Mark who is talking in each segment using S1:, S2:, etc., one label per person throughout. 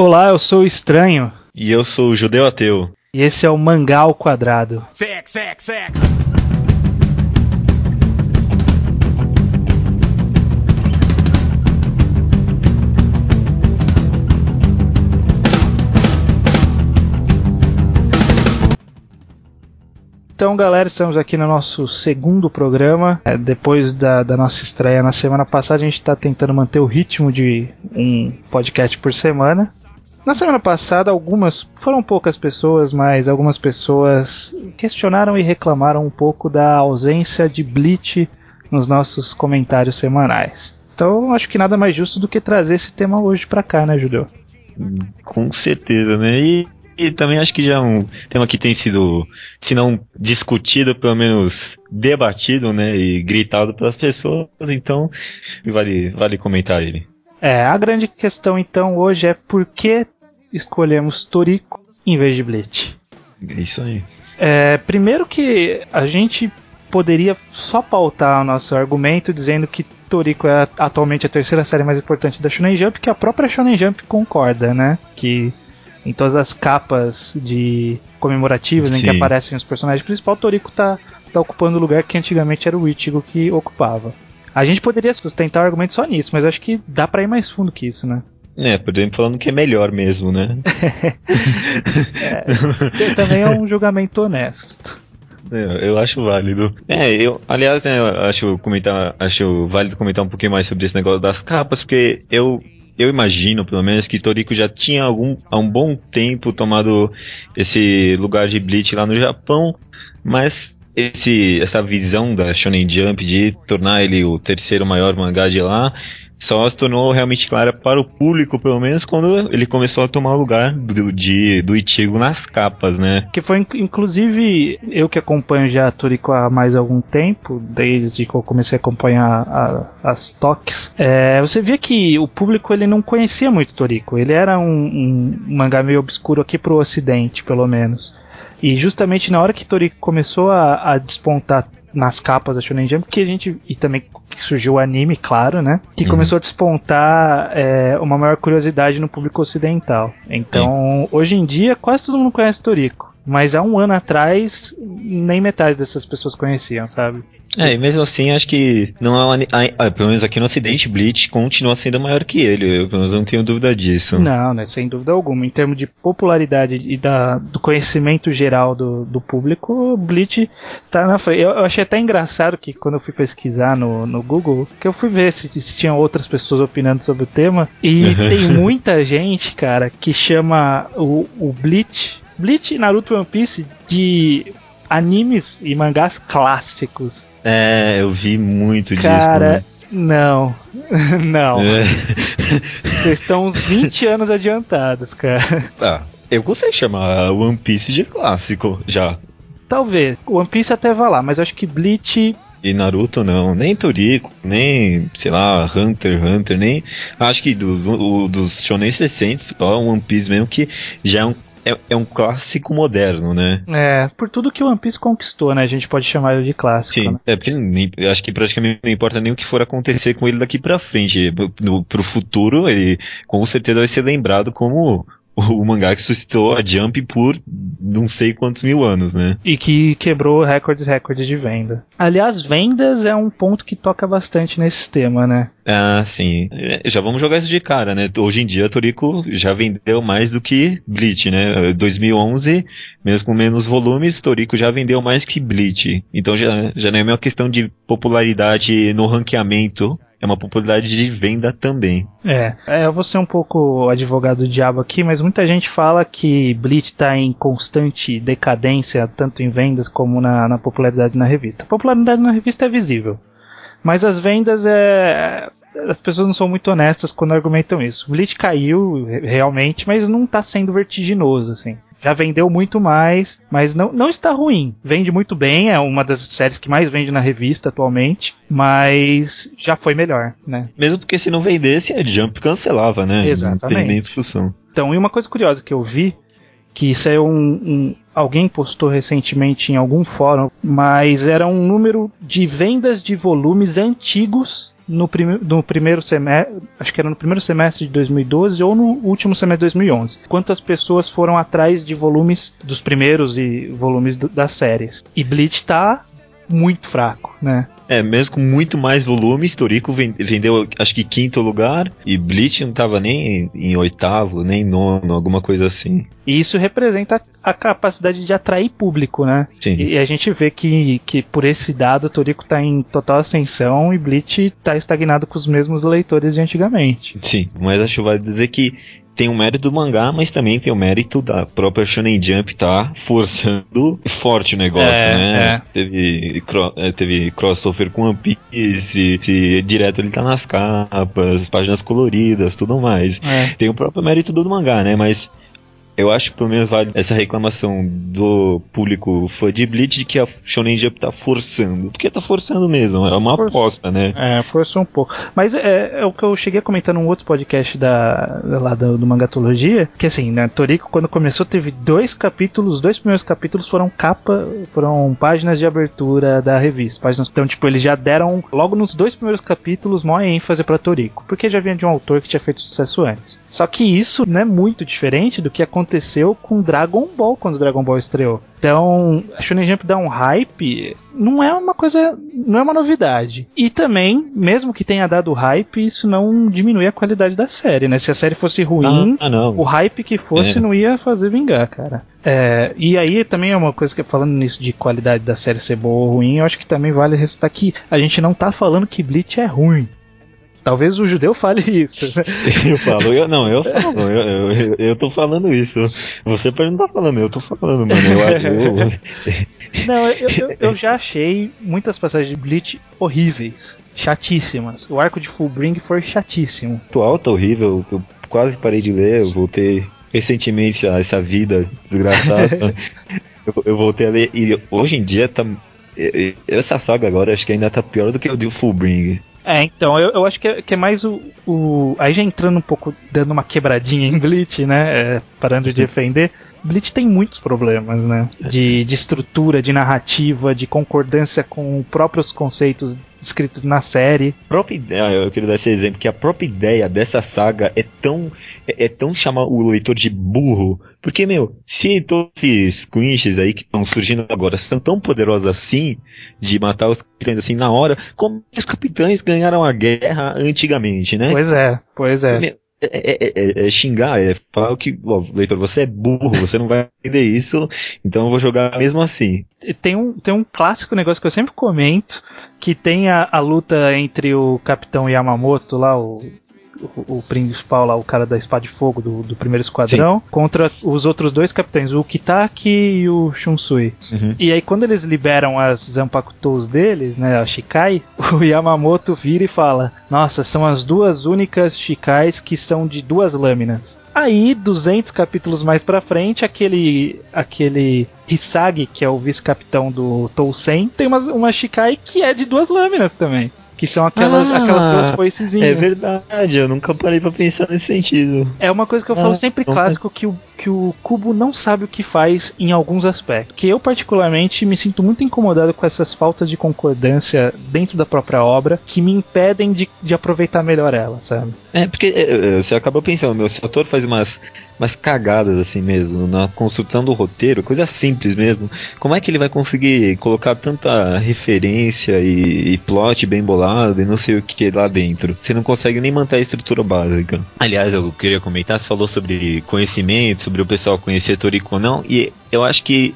S1: Olá, eu sou o Estranho.
S2: E eu sou o Judeu Ateu.
S1: E esse é o Mangá ao Quadrado.
S3: Sex, sex, sex.
S1: Então, galera, estamos aqui no nosso segundo programa. É, depois da, da, nossa estreia na semana passada, a gente está tentando manter o ritmo de um podcast por semana. Na semana passada, algumas, foram poucas pessoas, mas algumas pessoas questionaram e reclamaram um pouco da ausência de Bleach nos nossos comentários semanais. Então, acho que nada mais justo do que trazer esse tema hoje para cá, né, Judeu?
S2: Com certeza, né? E e também acho que já é um tema que tem sido, se não discutido, pelo menos debatido, né, e gritado pelas pessoas, então vale, vale comentar ele.
S1: É, a grande questão então hoje é por que escolhemos Toriko em vez de Bleach.
S2: É isso aí.
S1: É, primeiro que a gente poderia só pautar o nosso argumento dizendo que Toriko é atualmente a terceira série mais importante da Shonen Jump, que a própria Shonen Jump concorda, né? Que em todas as capas de comemorativas em que aparecem os personagens principais, Toriko tá, tá ocupando o lugar que antigamente era o Ichigo que ocupava. A gente poderia sustentar o argumento só nisso, mas acho que dá para ir mais fundo que isso, né?
S2: É, por exemplo, falando que é melhor mesmo, né?
S1: é, também é um julgamento honesto.
S2: É, eu acho válido. É, eu, aliás, né, eu acho comentar, acho válido comentar um pouquinho mais sobre esse negócio das capas, porque eu eu imagino, pelo menos, que Toriko já tinha algum, há um bom tempo tomado esse lugar de Bleach lá no Japão, mas esse, essa visão da Shonen Jump de tornar ele o terceiro maior mangá de lá só se tornou realmente clara para o público, pelo menos, quando ele começou a tomar o lugar do, de, do Ichigo nas capas, né?
S1: Que foi, inclusive, eu que acompanho já a Toriko há mais algum tempo, desde que eu comecei a acompanhar a, as toques, é, você via que o público ele não conhecia muito Toriko. Ele era um, um mangá meio obscuro aqui pro ocidente, pelo menos. E justamente na hora que Toriko começou a, a despontar nas capas da Shonen Jump, que a gente. E também que surgiu o anime, claro, né? Que uhum. começou a despontar é, uma maior curiosidade no público ocidental. Então, Sim. hoje em dia, quase todo mundo conhece Toriko. Mas há um ano atrás, nem metade dessas pessoas conheciam, sabe?
S2: É, e mesmo assim, acho que não é uma, pelo menos aqui no Ocidente, Bleach continua sendo maior que ele. Eu pelo menos não tenho dúvida disso.
S1: Não, né, sem dúvida alguma. Em termos de popularidade e da, do conhecimento geral do, do público, Bleach tá na frente. Eu, eu, achei até engraçado que quando eu fui pesquisar no, no Google, que eu fui ver se, se tinham outras pessoas opinando sobre o tema. E tem muita gente, cara, que chama o, o Bleach Bleach, Naruto e One Piece de animes e mangás clássicos.
S2: É, eu vi muito
S1: disso. Cara, não. não. É. Vocês estão uns 20 anos adiantados, cara.
S2: Ah, eu gostei de chamar One Piece de clássico já.
S1: Talvez. One Piece até vai lá, mas acho que Bleach
S2: e Naruto não, nem Toriko, nem, sei lá, Hunter, Hunter, nem. Acho que dos, o, dos shonen recentes, só One Piece mesmo, que já é um é, é, um clássico moderno, né?
S1: É, por tudo que o One Piece conquistou, né? A gente pode chamar ele de clássico. Sim, né?
S2: é porque nem, acho que praticamente não importa nem o que for acontecer com ele daqui pra frente. No, pro futuro, ele com certeza vai ser lembrado como o mangá que suscitou a Jump por não sei quantos mil anos, né?
S1: E que quebrou recordes recordes de venda. Aliás, vendas é um ponto que toca bastante nesse tema, né?
S2: Ah, sim. É, já vamos jogar isso de cara, né? Hoje em dia, Toriko já vendeu mais do que Bleach, né? 2011, mesmo com menos volumes, Toriko já vendeu mais que Bleach. Então já, já não é uma questão de popularidade no ranqueamento é uma popularidade de venda também.
S1: É, é, eu vou ser um pouco advogado do diabo aqui, mas muita gente fala que Bleach está em constante decadência, tanto em vendas como na, na popularidade na revista. A popularidade na revista é visível, mas as vendas é. As pessoas não são muito honestas quando argumentam isso. Bleach caiu realmente, mas não está sendo vertiginoso, assim já vendeu muito mais, mas não, não está ruim. Vende muito bem, é uma das séries que mais vende na revista atualmente, mas já foi melhor, né?
S2: Mesmo porque se não vendesse, a Jump cancelava, né?
S1: Exatamente. Não tem
S2: nem discussão.
S1: Então, e uma coisa curiosa que eu vi que isso é um, um, alguém postou recentemente em algum fórum, mas era um número de vendas de volumes antigos no, prim no primeiro semestre, acho que era no primeiro semestre de 2012 ou no último semestre de 2011. Quantas pessoas foram atrás de volumes dos primeiros e volumes do, das séries. E Bleach tá muito fraco, né?
S2: É, mesmo com muito mais volume, Torico vendeu acho que quinto lugar e Bleach não tava nem em oitavo, nem nono, alguma coisa assim.
S1: E isso representa a capacidade de atrair público, né?
S2: Sim.
S1: E a gente vê que, que por esse dado, Torico tá em total ascensão e Bleach tá estagnado com os mesmos leitores de antigamente.
S2: Sim, mas acho que vai dizer que tem o mérito do mangá, mas também tem o mérito da própria Shonen Jump tá forçando forte o negócio, é, né? É. Teve, é, teve crossover com One Piece, se, direto ele tá nas capas, páginas coloridas, tudo mais. É. Tem o próprio mérito do mangá, né? Mas eu acho que pelo menos vale essa reclamação do público fã de Bleach de que a Shonen Jump tá forçando. Porque tá forçando mesmo, é uma Força. aposta, né?
S1: É, forçou um pouco. Mas é, é, o que eu cheguei a comentar num outro podcast da, lá do, do Mangatologia, que assim, né, Toriko quando começou teve dois capítulos, os dois primeiros capítulos foram capa, foram páginas de abertura da revista. Páginas, então, tipo, eles já deram, logo nos dois primeiros capítulos, maior ênfase para Toriko, porque já vinha de um autor que tinha feito sucesso antes. Só que isso não é muito diferente do que aconteceu aconteceu com Dragon Ball quando Dragon Ball estreou. Então, a Shonen Jump dá um hype, não é uma coisa, não é uma novidade. E também, mesmo que tenha dado hype, isso não diminui a qualidade da série, né? Se a série fosse ruim,
S2: ah, ah
S1: o hype que fosse é. não ia fazer vingar, cara. É, e aí também é uma coisa que falando nisso de qualidade da série ser boa ou ruim, eu acho que também vale ressaltar que a gente não tá falando que Bleach é ruim. Talvez o judeu fale isso.
S2: eu falo, eu não, eu falo, eu, eu, eu tô falando isso. Você pode não tá falando, eu tô falando, mano. Eu,
S1: eu... não, eu, eu, eu já achei muitas passagens de Bleach horríveis, chatíssimas. O arco de Fullbring foi chatíssimo.
S2: Atual tá horrível, eu quase parei de ler, eu voltei recentemente a essa vida desgraçada. eu, eu voltei a ler e hoje em dia tá essa saga agora acho que ainda tá pior do que o de Fullbring.
S1: É, então, eu, eu acho que é, que é mais o, o, Aí já entrando um pouco, dando uma quebradinha em Bleach, né? É, parando de defender. Bleach tem muitos problemas, né? De, de estrutura, de narrativa, de concordância com próprios conceitos escritos na série.
S2: A própria ideia, eu queria dar esse exemplo, que a própria ideia dessa saga é tão. É, é tão chamar o leitor de burro. Porque, meu, se todos esses quinches aí que estão surgindo agora são tão poderosos assim, de matar os capitães assim na hora, como os capitães ganharam a guerra antigamente, né?
S1: Pois é, pois é. Meu,
S2: é, é, é, é, xingar, é falar que, ó, leitor, você é burro, você não vai entender isso, então eu vou jogar mesmo assim.
S1: Tem um, tem um clássico negócio que eu sempre comento, que tem a, a luta entre o Capitão Yamamoto lá, o o, principal lá, o cara da espada de fogo do, do primeiro esquadrão, Sim. contra os outros dois capitães, o Kitaki e o Shunsui. Uhum. E aí quando eles liberam as Zanpakutos deles, né, a Shikai, o Yamamoto vira e fala: "Nossa, são as duas únicas Shikais que são de duas lâminas". Aí, 200 capítulos mais pra frente, aquele aquele Hisagi, que é o vice-capitão do Tousen, tem uma, uma Shikai que é de duas lâminas também. Que são aquelas, ah, aquelas duas foicezinhas.
S2: É verdade, eu nunca parei pra pensar nesse sentido.
S1: É uma coisa que eu ah, falo sempre clássico, que o, que o Cubo não sabe o que faz em alguns aspectos. Que eu, particularmente, me sinto muito incomodado com essas faltas de concordância dentro da própria obra, que me impedem de, de aproveitar melhor ela, sabe?
S2: É, porque é, é você acaba pensando, meu, se o autor faz umas umas cagadas assim mesmo, na construção do roteiro, coisa simples mesmo. Como é que ele vai conseguir colocar tanta referência e, e plot bem bolado e não sei o que lá dentro? Você não consegue nem manter a estrutura básica. Aliás, eu queria comentar, você falou sobre conhecimento, sobre o pessoal conhecer Toriko ou não, e eu acho que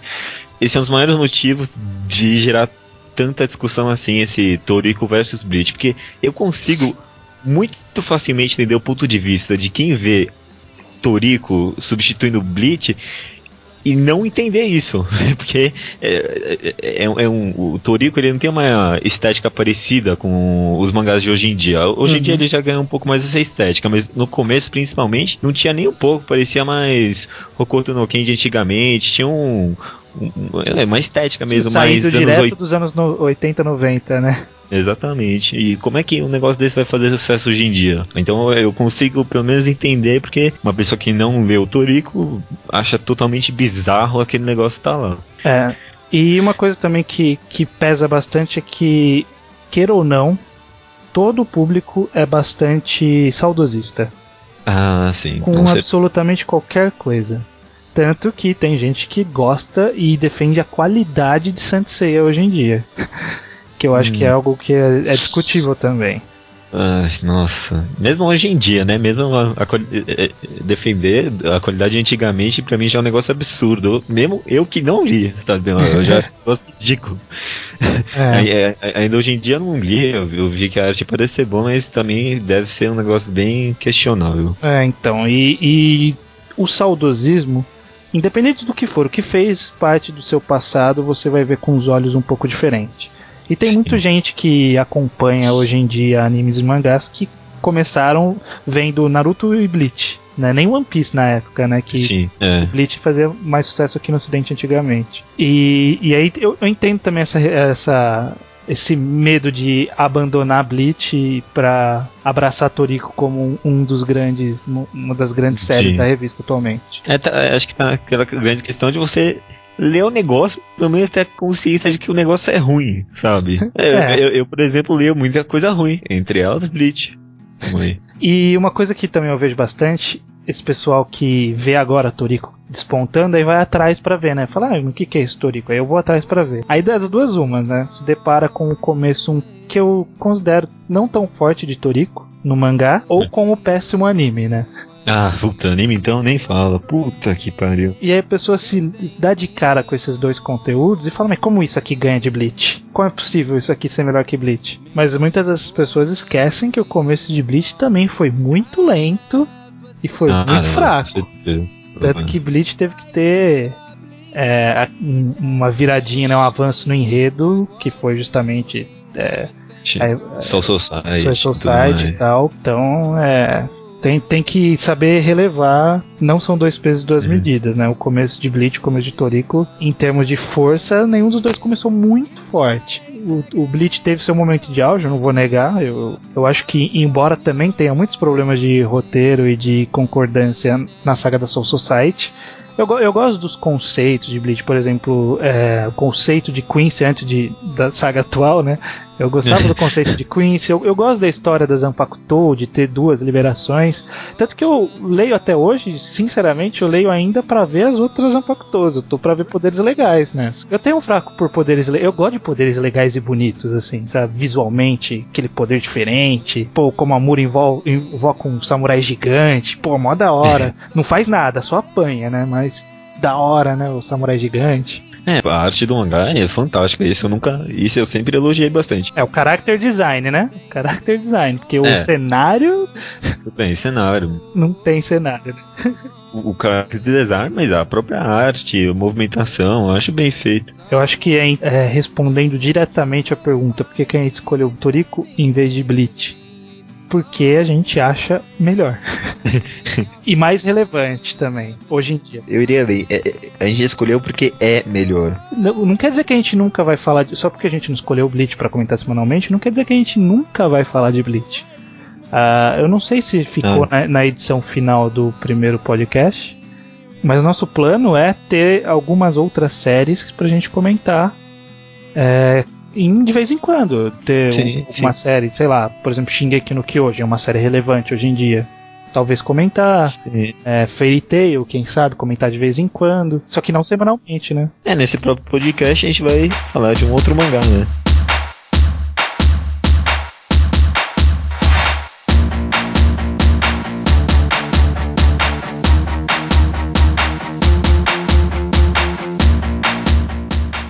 S2: esse é um dos maiores motivos de gerar tanta discussão assim, esse Toriko versus Bleach, porque eu consigo muito facilmente entender o ponto de vista de quem vê Toriko substituindo o Bleach e não entender isso, porque é, é, é, um, o Toriko ele não tem uma estética parecida com os mangás de hoje em dia. Hoje uhum. em dia ele já ganhou um pouco mais essa estética, mas no começo principalmente não tinha nem um pouco, parecia mais Hokuto no Ken de antigamente, tinha um, é uma estética mesmo,
S1: Saindo
S2: mais
S1: direto
S2: anos 80.
S1: dos anos no- 80, 90, né?
S2: Exatamente. E como é que um negócio desse vai fazer sucesso hoje em dia? Então eu consigo pelo menos entender porque uma pessoa que não lê o Toriko acha totalmente bizarro aquele negócio tá lá.
S1: É. E uma coisa também que, que pesa bastante é que, queira ou não, todo o público é bastante saudosista.
S2: Ah, sim.
S1: com
S2: com
S1: absolutamente qualquer coisa. Tanto que tem gente que gosta e defende a qualidade de Saint Seiya hoje em dia. que eu acho
S2: Hum.
S1: que é algo que é, é discutível também.
S2: Ai, nossa. Mesmo hoje em dia, né? Mesmo a, a eh, eh, defender a qualidade antigamente, pra mim já é um negócio absurdo. Eu- mesmo eu que não li, sabe? Eu já gosto ridículo. Aí, é, ainda hoje em dia eu não li, eu, eu vi que a arte parece ser boa, mas também deve ser um negócio bem questionável.
S1: É, então, e, e o saudosismo, independente do que for, o que fez parte do seu passado, você vai ver com os olhos um pouco diferente. E tem muita gente que acompanha hoje em dia animes e mangás que começaram vendo Naruto e Bleach, né? Nem One Piece na época, né? Que
S2: Sim, é.
S1: Bleach fazia mais sucesso aqui no ocidente antigamente. E, e aí eu, eu entendo também essa, essa, esse medo de abandonar Bleach pra abraçar Toriko como um, dos grandes, uma das grandes séries
S2: Sim.
S1: da revista atualmente.
S2: É, tá, acho que tá aquela grande questão de você ler o negócio, pelo menos ter a consciência de que o negócio é ruim, sabe? É,
S1: É.
S2: Eu, eu, por exemplo, leio muita coisa ruim, entre elas Bleach.
S1: E uma coisa que também eu vejo bastante, esse pessoal que vê agora Toriko despontando, aí vai atrás pra ver, né? Fala, ah, o que, que é esse Toriko? Aí eu vou atrás pra ver. Aí das duas umas, né? Se depara com o começo um que eu considero não tão forte de Toriko no mangá, ou com o péssimo anime, né?
S2: Ah, puta, anime então nem fala. Puta que pariu.
S1: E aí a pessoa se, se dá de cara com esses dois conteúdos e fala, mas como isso aqui ganha de Bleach? Como é possível isso aqui ser melhor que Bleach? Mas muitas dessas pessoas esquecem que o começo de Bleach também foi muito lento e foi
S2: ah,
S1: muito
S2: não,
S1: fraco. Tanto que Bleach teve que ter é, um- uma viradinha, né, um avanço no enredo, que foi justamente é, é,
S2: Soul Society.
S1: Soul Society e tal. Então, é, tem, tem que saber relevar. Não são dois pesos e duas
S2: Uhum.
S1: medidas, né? O começo de Bleach e o começo de Toriko, em termos de força, nenhum dos dois começou muito forte. O, o Bleach teve seu momento de auge, eu não vou negar. Eu, eu acho que, embora também tenha muitos problemas de roteiro e de concordância na saga da Soul Society, eu, eu gosto dos conceitos de Bleach, por exemplo, é, o conceito de Quincy antes de, da saga atual, né? Eu gostava do conceito de Quincy, eu, eu gosto da história da Zanpakuto, de ter duas liberações. Tanto que eu leio até hoje, sinceramente, eu leio ainda pra ver as outras Zanpakutos. Eu tô pra ver poderes legais, né? Eu tenho um fraco por poderes le- Eu gosto de poderes legais e bonitos, assim, sabe? Visualmente, aquele poder diferente. Pô, como a Mura invol- invoca um samurai gigante. Pô, mó da hora. Não faz nada, só apanha, né? Mas da hora, né? O samurai gigante.
S2: É, a arte do mangá é fantástica. Isso eu nunca. Isso eu sempre elogiei bastante.
S1: É o character design, né? Character design. Porque o
S2: É.
S1: cenário
S2: Tudo bem, cenário.
S1: não tem cenário, né?
S2: O, o character design, mas a própria arte, a movimentação, eu acho bem feito.
S1: Eu acho que é, é, respondendo diretamente a pergunta por que, a gente escolheu o Toriko em vez de Bleach. Porque a gente acha melhor. e mais relevante também, hoje em dia.
S2: Eu iria ler. a gente escolheu porque é melhor.
S1: Não, não quer dizer que a gente nunca vai falar de. Só porque a gente não escolheu o Bleach pra comentar semanalmente, não quer dizer que a gente nunca vai falar de Bleach. Ah, eu não sei se ficou na, na edição final do primeiro podcast, mas nosso plano é ter algumas outras séries pra gente comentar. É, em, de vez em quando. Ter
S2: Sim,
S1: um- uma série, sei lá, por exemplo, Shingeki no Kyojin é uma série relevante hoje em dia. Talvez comentar. É, Fairy Tail, quem sabe, comentar de vez em quando. Só que não semanalmente, né?
S2: É, nesse próprio podcast a gente vai falar de um outro mangá, né?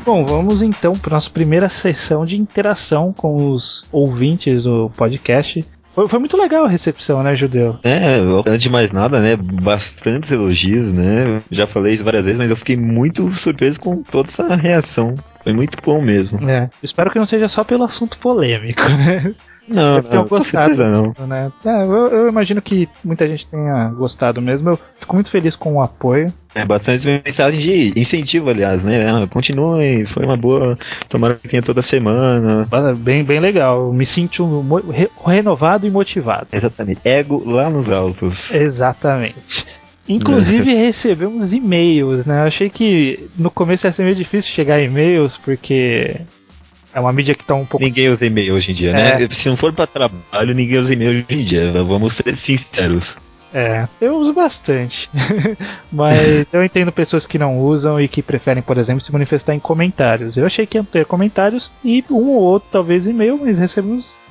S1: Bom, vamos então para nossa primeira sessão de interação com os ouvintes do podcast. Foi, foi muito legal a recepção, né, Judeu?
S2: É, antes de mais nada, né? Bastantes elogios, né? Já falei isso várias vezes, mas eu fiquei muito surpreso com toda essa reação. Foi muito bom mesmo.
S1: É. Espero que não seja só pelo assunto polêmico, né?
S2: Não,
S1: Deve
S2: não,
S1: gostado.
S2: não.
S1: Né? É, eu, eu imagino que muita gente tenha gostado mesmo. Eu fico muito feliz com o apoio.
S2: É bastante mensagem de incentivo, aliás, né? Ah, Continue, foi uma boa. Tomara que tenha toda semana.
S1: Bem, bem legal. Me sinto re- renovado e motivado.
S2: Exatamente. Ego lá nos altos.
S1: Exatamente. Inclusive recebemos e-mails, né? Eu achei que no começo ia ser meio difícil chegar a e-mails, porque é uma mídia que tá um pouco.
S2: Ninguém usa e-mail hoje em dia, né? Se não for pra trabalho, ninguém usa e-mail hoje em dia. Vamos ser sinceros.
S1: É, eu uso bastante. Mas eu entendo pessoas que não usam e que preferem, por exemplo, se manifestar em comentários. Eu achei que ia ter comentários e um ou outro, talvez, e-mail, mas recebemos.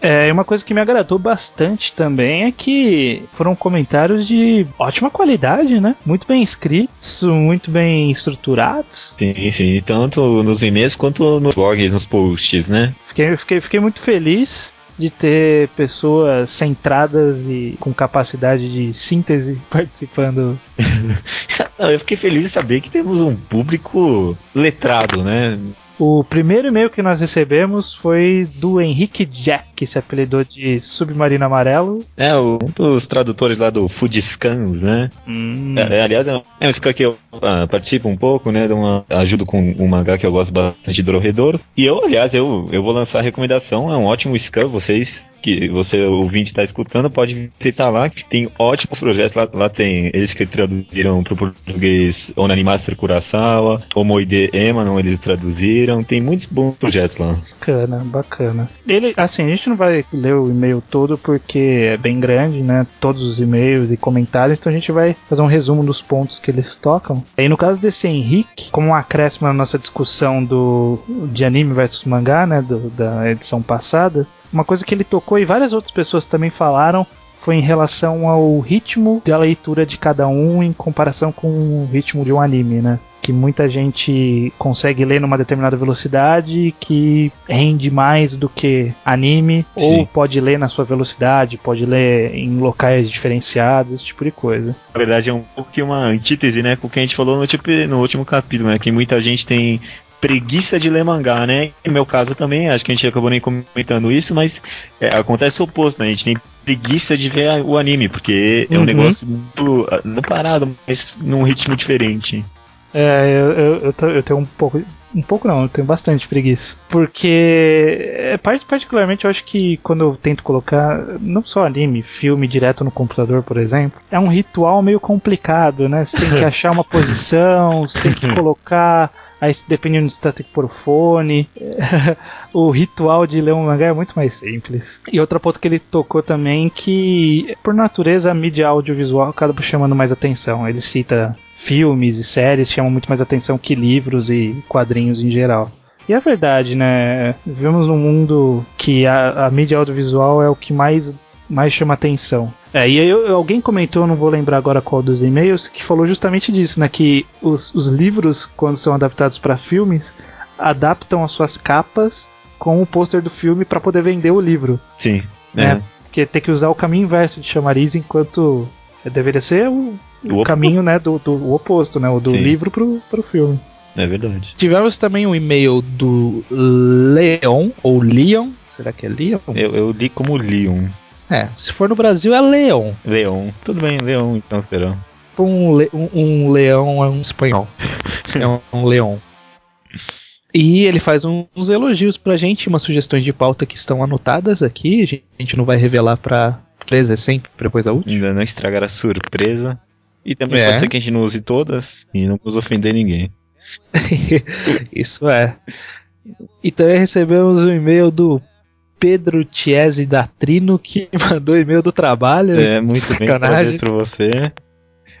S1: É, uma coisa que me agradou bastante também é que foram comentários de ótima qualidade, né? Muito bem escritos, muito bem estruturados.
S2: Sim, sim. Tanto nos e-mails quanto nos blogs, nos posts, né?
S1: Fiquei, fiquei, fiquei muito feliz de ter pessoas centradas e com capacidade de síntese participando
S2: Não, eu fiquei feliz de saber que temos um público letrado, né?
S1: O primeiro e-mail que nós recebemos foi do Henrique Jack, que se apelidou de Submarino Amarelo.
S2: É, um dos tradutores lá do Food Scans, né?
S1: Hum,
S2: É, aliás, é um, é um scan que eu ah, participo um pouco, né? Uma, ajudo com um mangá que eu gosto bastante, Dororedoro. E eu, aliás, eu, eu vou lançar a recomendação, é um ótimo scan, vocês que você ouvinte está escutando, pode visitar lá, que tem ótimos projetos. Lá, lá tem eles que traduziram para o português Onani Master Kurosawa, Omoide Emanon, eles traduziram. Tem muitos bons projetos lá.
S1: Bacana, bacana. Ele, assim, a gente não vai ler o e-mail todo porque é bem grande, né? Todos os e-mails e comentários, então a gente vai fazer um resumo dos pontos que eles tocam. E no caso desse Henrique, como um acréscimo na nossa discussão do de anime versus mangá, né? do- da edição passada, uma coisa que ele tocou e várias outras pessoas também falaram foi em relação ao ritmo da leitura de cada um em comparação com o ritmo de um anime, né? Que muita gente consegue ler numa determinada velocidade que rende mais do que anime, ou
S2: Sim.
S1: pode ler na sua velocidade, pode ler em locais diferenciados, esse tipo de coisa.
S2: Na verdade, é um pouco que uma antítese, né? Com o que a gente falou no, tipo, no último capítulo, né? Que muita gente tem preguiça de ler mangá, né? No meu caso também, acho que a gente acabou nem comentando isso, mas é, acontece o oposto, né? A gente tem preguiça de ver o anime, porque é um
S1: Uhum.
S2: negócio muito. ah, Não parado, mas num ritmo diferente.
S1: É, eu, eu, eu, eu tenho um pouco. Um pouco não, eu tenho bastante preguiça. Porque, é, part- particularmente, eu acho que quando eu tento colocar, não só anime, filme direto no computador, por exemplo, é um ritual meio complicado, né? Você tem que achar uma posição, você tem que colocar. Aí, dependendo do você tem que pôr o fone. o ritual de ler um mangá é muito mais simples. E outro ponto que ele tocou também que, por natureza, a mídia audiovisual acaba chamando mais atenção. Ele cita filmes e séries chamam muito mais atenção que livros e quadrinhos em geral. E é verdade, né? Vivemos num mundo que a, a mídia audiovisual é o que mais, mais chama atenção. É, e eu- alguém comentou, não vou lembrar agora qual dos e-mails, que falou justamente disso, né? Que os, os livros, quando são adaptados para filmes, adaptam as suas capas com o pôster do filme para poder vender o livro.
S2: Sim.
S1: É.
S2: É.
S1: Porque tem que usar o caminho inverso de chamariz, enquanto deveria ser o, o
S2: O
S1: caminho né, do, do o oposto, né? O do
S2: Sim.
S1: livro pro, pro filme.
S2: É verdade.
S1: Tivemos também um e-mail do Leon, ou Leon, será que é Leon?
S2: Eu, eu li como Leon.
S1: É, se for no Brasil é Leon.
S2: Leon. Tudo bem, Leon, então será.
S1: Um, le- um, um leão é um espanhol. é um, um leão. E ele faz uns elogios pra gente, umas sugestões de pauta que estão anotadas aqui. A gente não vai revelar pra presa sempre, depois a última.
S2: Ainda não estragar a surpresa. E também
S1: É.
S2: pode ser que a gente não use todas e não vamos ofender ninguém.
S1: Isso é. E também recebemos um e-mail do Pedro Tiese da Trino que mandou e-mail do trabalho.
S2: É, muito bem,
S1: Sacanagem.
S2: prazer pra você.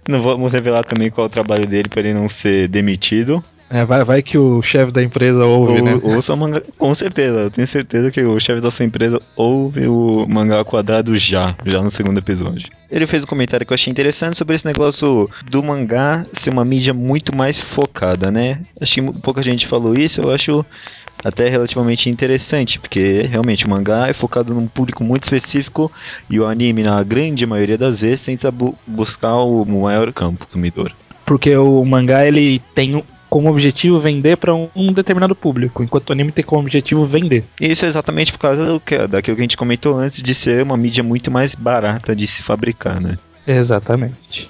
S2: Não vamos revelar também qual é o trabalho dele pra ele não ser demitido.
S1: É, vai, vai que o chefe da empresa ouve,
S2: Ou,
S1: né?
S2: ouça o mangá, com certeza, eu tenho certeza que o chefe da sua empresa ouve o mangá quadrado já, já no segundo episódio. Ele fez um comentário que eu achei interessante sobre esse negócio do mangá ser uma mídia muito mais focada, né? Acho que pouca gente falou isso, eu acho até relativamente interessante, porque realmente o mangá é focado num público muito específico e o anime, na grande maioria das vezes, tenta bu- buscar o maior campo consumidor.
S1: Porque o mangá ele tem como objetivo vender para um, determinado público, enquanto o anime tem como objetivo vender.
S2: Isso é exatamente por causa do que, daquilo que a gente comentou antes de ser uma mídia muito mais barata de se fabricar, né?
S1: Exatamente.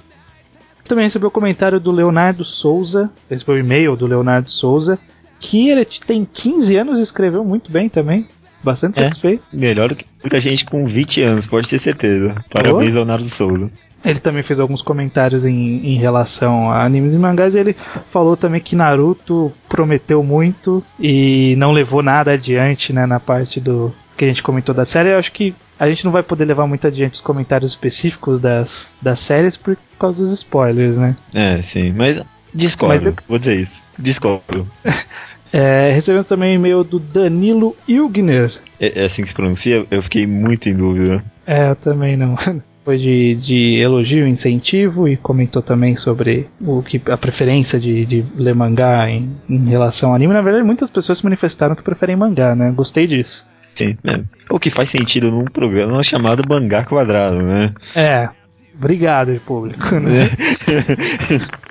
S1: Também recebeu o comentário do Leonardo Souza, recebeu o e-mail do Leonardo Souza, que ele tem 15 anos e escreveu muito bem também. Bastante é, satisfeito.
S2: Melhor do que a gente com 20 anos, pode ter certeza. Parabéns, oh. Leonardo Souza.
S1: Ele também fez alguns comentários em, em relação a animes e mangás e ele falou também que Naruto prometeu muito e não levou nada adiante né, na parte do que a gente comentou da série. Eu acho que a gente não vai poder levar muito adiante os comentários específicos das, das séries por causa dos spoilers, né?
S2: É, sim, mas discordo, mas eu... vou dizer isso, discordo.
S1: É, recebemos também e-mail do Danilo Ilgner.
S2: É, é, assim que se pronuncia? Eu fiquei muito em dúvida.
S1: É, eu também não. foi de, de elogio, incentivo e comentou também sobre o que a preferência de, de ler mangá em, em relação ao anime. Na verdade, muitas pessoas se manifestaram que preferem mangá, né? Gostei disso.
S2: Sim, é. o que faz sentido num programa chamado Mangá Quadrado, né?
S1: É, obrigado, público. Né?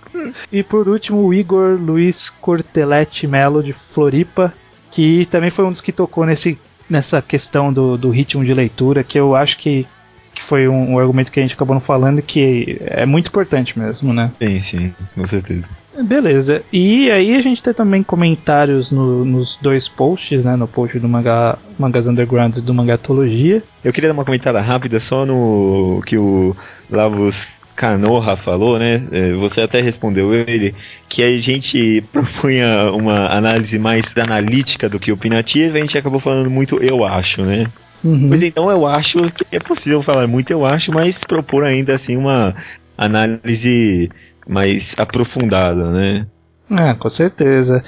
S1: e por último, o Igor Luiz Cortelete Melo, de Floripa, que também foi um dos que tocou nesse, nessa questão do, do ritmo de leitura, que eu acho que que foi um, um, argumento que a gente acabou não falando que é muito importante mesmo, né?
S2: Sim, sim, com certeza.
S1: Beleza. E aí a gente tem também comentários no, nos dois posts, né? No post do mangá, Mangas Underground e do Mangatologia.
S2: Eu queria dar uma comentada rápida só no que o Lavos Canoha falou, né? É, você até respondeu ele que a gente propunha uma análise mais analítica do que opinativa, a gente acabou falando muito eu acho, né? Uhum. Pois então eu acho que é possível falar muito, eu acho, mas propor ainda assim uma análise mais aprofundada, né?
S1: É, com certeza.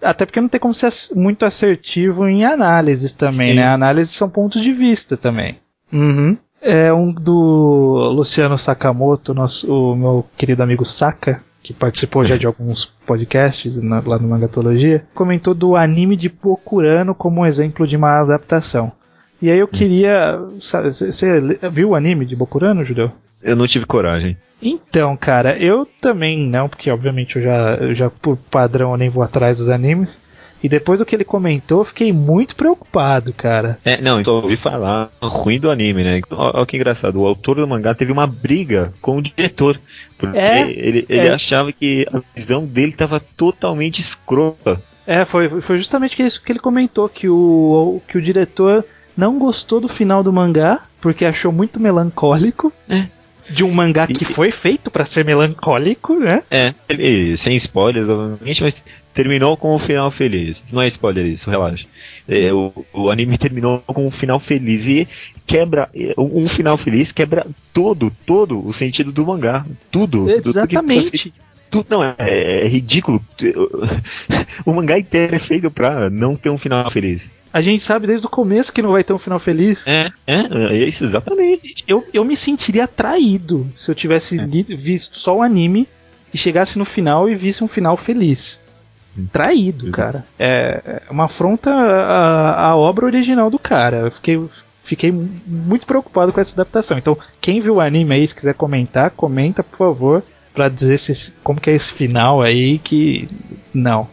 S1: Até porque não tem como ser muito assertivo em análises também, Sim. né? Análises são pontos de vista também. Uhum. É um do Luciano Sakamoto, nosso, o meu querido amigo Saka, que participou já de alguns podcasts na, lá no Mangatologia, comentou do anime de Pokurano como um exemplo de uma adaptação. E aí eu queria. Você viu o anime de Bokurano, Judeu?
S2: Eu não tive coragem.
S1: Então, cara, eu também não, porque obviamente eu já, eu já por padrão eu nem vou atrás dos animes. E depois do que ele comentou, fiquei muito preocupado, cara.
S2: É, não, então eu ouvi falar ruim do anime, né? Olha que engraçado, o autor do mangá teve uma briga com o diretor. Porque é, ele, ele é. achava que a visão dele estava totalmente escrota.
S1: É, foi, foi justamente isso que ele comentou, que o, que o diretor não gostou do final do mangá, porque achou muito melancólico. É. De um mangá que foi feito para ser melancólico, né?
S2: É, sem spoilers, obviamente, mas terminou com o um final feliz. Não é spoiler isso, relaxa. É, o, o, anime terminou com um final feliz e quebra. Um final feliz quebra todo, todo o sentido do mangá. Tudo.
S1: Exatamente.
S2: Tudo, não, é, é, ridículo. O mangá inteiro é feito pra não ter um final feliz.
S1: A gente sabe desde o começo que não vai ter um final feliz.
S2: É, é, é isso, exatamente.
S1: Eu, eu me sentiria traído se eu tivesse é. visto só o anime e chegasse no final e visse um final feliz. Traído, cara. É, é uma afronta à, à obra original do cara. Eu fiquei, fiquei muito preocupado com essa adaptação. Então, quem viu o anime aí, se quiser comentar, comenta, por favor, pra dizer se, como que é esse final aí que. Não.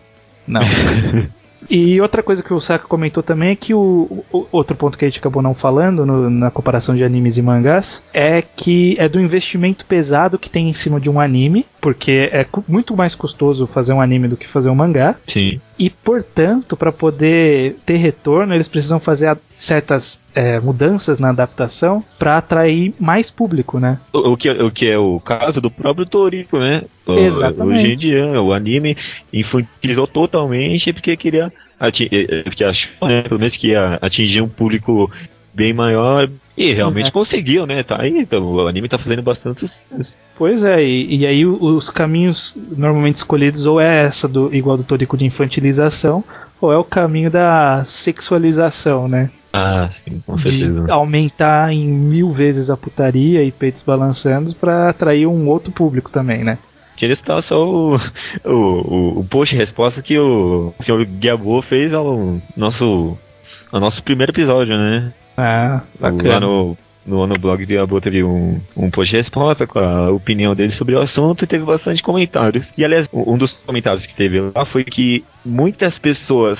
S1: Não. E outra coisa que o Saka comentou também é que o, o outro ponto que a gente acabou não falando no, na comparação de animes e mangás é que é do investimento pesado que tem em cima de um anime, porque é muito mais custoso fazer um anime do que fazer um mangá.
S2: Sim.
S1: E portanto, para poder ter retorno, eles precisam fazer certas é, mudanças na adaptação para atrair mais público, né?
S2: O, o, que, o que é o caso do próprio Toriko, né?
S1: Exatamente.
S2: Hoje em dia, o anime infantilizou totalmente porque queria é, é, porque achou, né, pelo menos que ia atingir um público bem maior e realmente uhum. conseguiu, né? Tá aí, então, o anime tá fazendo bastante sucesso.
S1: Pois é, e, e, aí os caminhos normalmente escolhidos ou é essa do igual do Toriko de infantilização, ou é o caminho da sexualização, né?
S2: Ah, sim, com certeza.
S1: De aumentar em mil vezes a putaria e peitos balançando para atrair um outro público também, né?
S2: Queria citar só o, o, o post resposta que o senhor Guiabo fez ao nosso, ao nosso primeiro episódio, né?
S1: Ah, bacana.
S2: Lá no no, no blog Diabo teve um, um post de resposta com a opinião dele sobre o assunto e teve bastante comentários. E aliás, um dos comentários que teve lá foi que muitas pessoas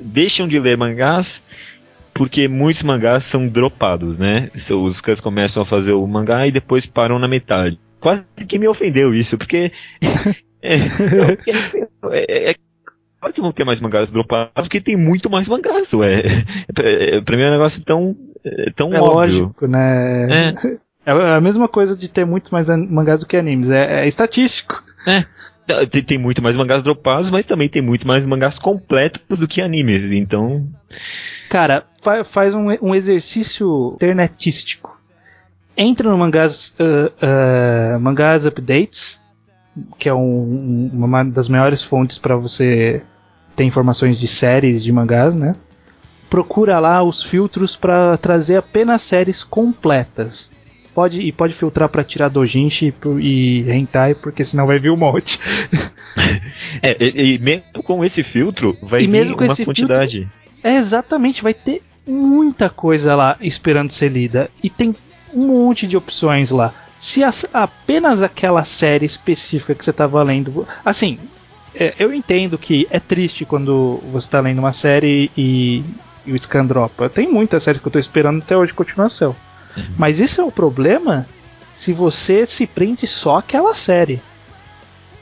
S2: deixam de ler mangás porque muitos mangás são dropados, né? Os caras começam a fazer o mangá e depois param na metade. Quase que me ofendeu isso, porque. é, é, é, claro que vão ter mais mangás dropados, porque tem muito mais mangás, ué. É, pra mim é um negócio tão, é, tão
S1: é
S2: óbvio.
S1: lógico, né? É. é. a mesma coisa de ter muito mais mangás do que animes, é, é estatístico.
S2: É. Tem, tem, muito mais mangás dropados, mas também tem muito mais mangás completos do que animes, então.
S1: Cara, fa faz um, um exercício internetístico. Entra no mangás, uh, uh, mangás updates, que é um, uma das maiores fontes para você ter informações de séries de mangás, né? Procura lá os filtros para trazer apenas séries completas. Pode, e pode filtrar para tirar dojinshi e hentai, porque senão vai vir um monte.
S2: é, e, e, mesmo com esse filtro, vai e vir uma quantidade.
S1: Filtro, é exatamente, vai ter muita coisa lá esperando ser lida. E tem um monte de opções lá. Se as, apenas aquela série específica que você estava lendo. Assim, é, eu entendo que é triste quando você está lendo uma série e, e o scan dropa. Tem muitas séries que eu estou esperando até hoje continuação. Uhum. Mas isso é o problema se você se prende só àquela série.